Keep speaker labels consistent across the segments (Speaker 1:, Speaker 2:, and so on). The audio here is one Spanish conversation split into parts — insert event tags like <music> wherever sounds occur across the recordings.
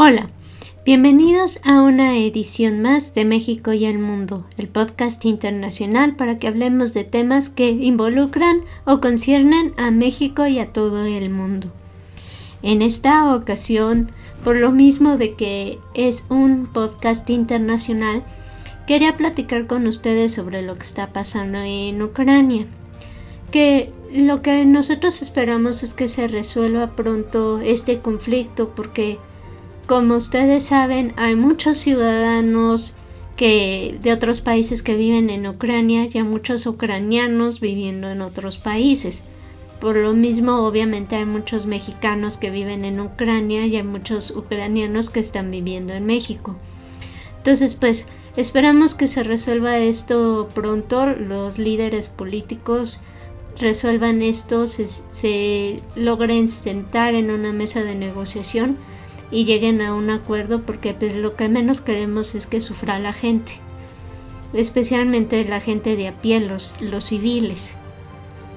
Speaker 1: Hola, bienvenidos a una edición más de México y el Mundo, el podcast internacional para que hablemos de temas que involucran o conciernen a México y a todo el mundo. En esta ocasión, por lo mismo de que es un podcast internacional, quería platicar con ustedes sobre lo que está pasando en Ucrania. Que lo que nosotros esperamos es que se resuelva pronto este conflicto porque como ustedes saben, hay muchos ciudadanos que de otros países que viven en Ucrania y hay muchos ucranianos viviendo en otros países. Por lo mismo, obviamente hay muchos mexicanos que viven en Ucrania y hay muchos ucranianos que están viviendo en México. Entonces, pues esperamos que se resuelva esto pronto, los líderes políticos resuelvan esto, se, se logren sentar en una mesa de negociación y lleguen a un acuerdo porque pues lo que menos queremos es que sufra la gente, especialmente la gente de a pie, los, los civiles.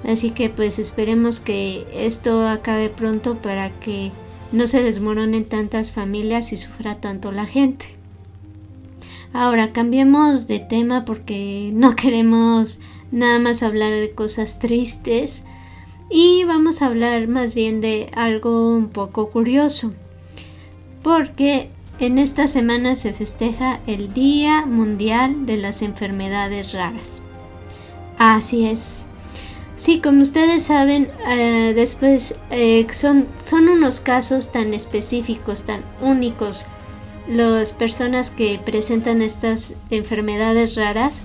Speaker 1: Así que pues esperemos que esto acabe pronto para que no se desmoronen tantas familias y sufra tanto la gente. Ahora cambiemos de tema porque no <laughs> queremos nada más hablar de cosas tristes y vamos a hablar más bien de algo un poco curioso porque en esta semana se festeja el Día Mundial de las Enfermedades Raras. Así es. Sí, como ustedes saben, eh, después eh, son, son unos casos tan específicos, tan únicos, las personas que presentan estas enfermedades raras,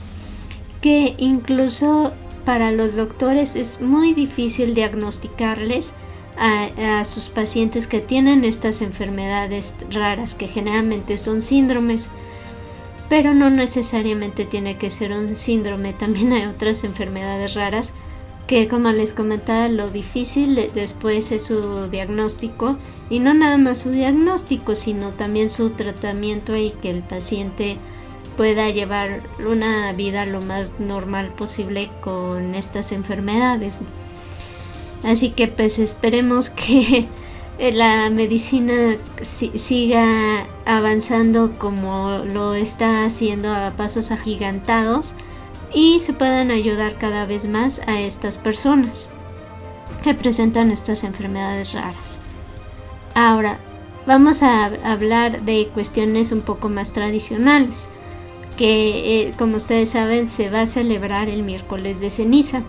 Speaker 1: que incluso para los doctores es muy difícil diagnosticarles a, sus pacientes que tienen estas enfermedades raras, que generalmente son síndromes, pero no necesariamente tiene que ser un síndrome, <laughs> también hay otras enfermedades raras que como les comentaba lo difícil después es su diagnóstico y no nada más su diagnóstico sino también su tratamiento y que el paciente pueda llevar una vida lo más normal posible con estas enfermedades. Así que pues esperemos que <laughs> la medicina siga avanzando como lo está haciendo a pasos agigantados y se puedan ayudar cada vez más a estas personas que presentan estas enfermedades raras. Ahora, vamos a hablar de cuestiones un poco más tradicionales, que eh, como ustedes saben se va a celebrar el miércoles de ceniza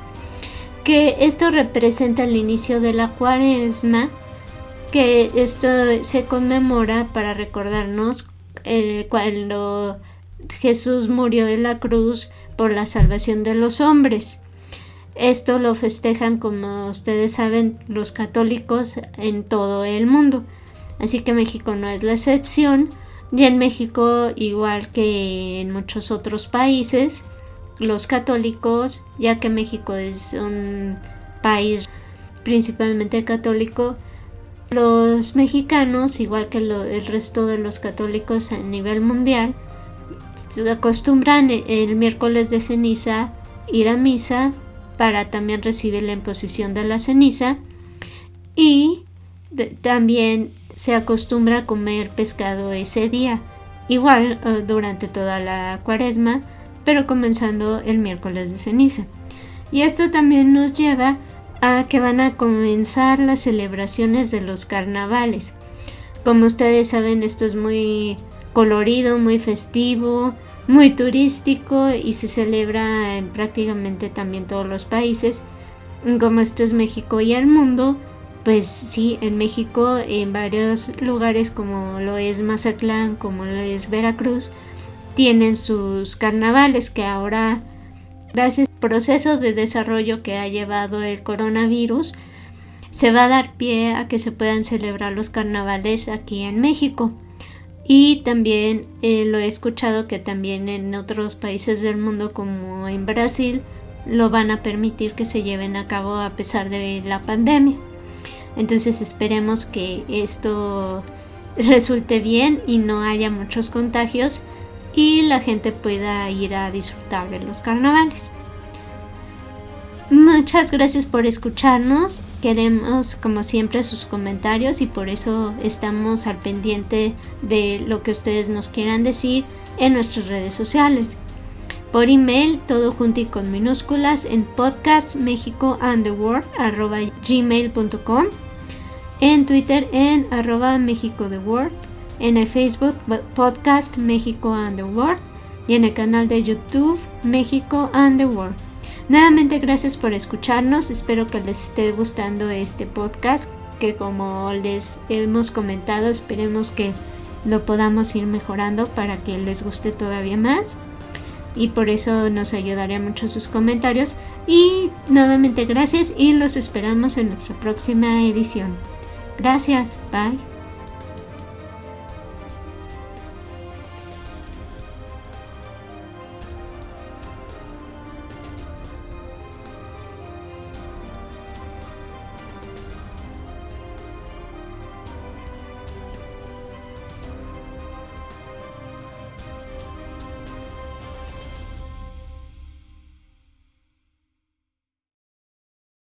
Speaker 1: que esto representa el inicio de la cuaresma, que esto se conmemora para recordarnos eh, cuando Jesús murió en la cruz por la salvación de los hombres. Esto lo festejan, como ustedes saben, los católicos en todo el mundo. Así que México no es la excepción. Y en México, igual que en muchos otros países, los católicos, ya que México es un país principalmente católico, los mexicanos, igual que el resto de los católicos a nivel mundial, acostumbran el miércoles de ceniza ir a misa para también recibir la imposición de la ceniza. Y también se acostumbra a comer pescado ese día, igual eh, durante toda la cuaresma pero comenzando el miércoles de ceniza. Y esto también nos lleva a que van a comenzar las celebraciones de los carnavales. Como ustedes saben, esto es muy colorido, muy festivo, muy turístico y se celebra en prácticamente también todos los países. Como esto es México y el mundo, pues sí, en México, en varios lugares como lo es Mazatlán, como lo es Veracruz, tienen sus carnavales que ahora, gracias al proceso de desarrollo que ha llevado el coronavirus, se va a dar pie a que se puedan celebrar los carnavales aquí en México. Y también eh, lo he escuchado que también en otros países del mundo como en Brasil lo van a permitir que se lleven a cabo a pesar de la pandemia. Entonces esperemos que esto resulte bien y no haya muchos contagios y la gente pueda ir a disfrutar de los carnavales. Muchas gracias por escucharnos. Queremos, como siempre, sus comentarios y por eso estamos al pendiente de lo que ustedes nos quieran decir en nuestras redes sociales. Por email, todo junto y con minúsculas en podcastmexicoandtheworld.gmail.com En Twitter en arroba México En el Facebook Podcast México and the World. Y en el canal de YouTube México and the World. Nuevamente gracias por escucharnos, espero que les esté gustando este podcast, que como les hemos comentado, esperemos que lo podamos ir mejorando para que les guste todavía más. Y por eso nos ayudaría mucho sus comentarios. Y nuevamente gracias y los esperamos en nuestra próxima edición. Gracias, bye.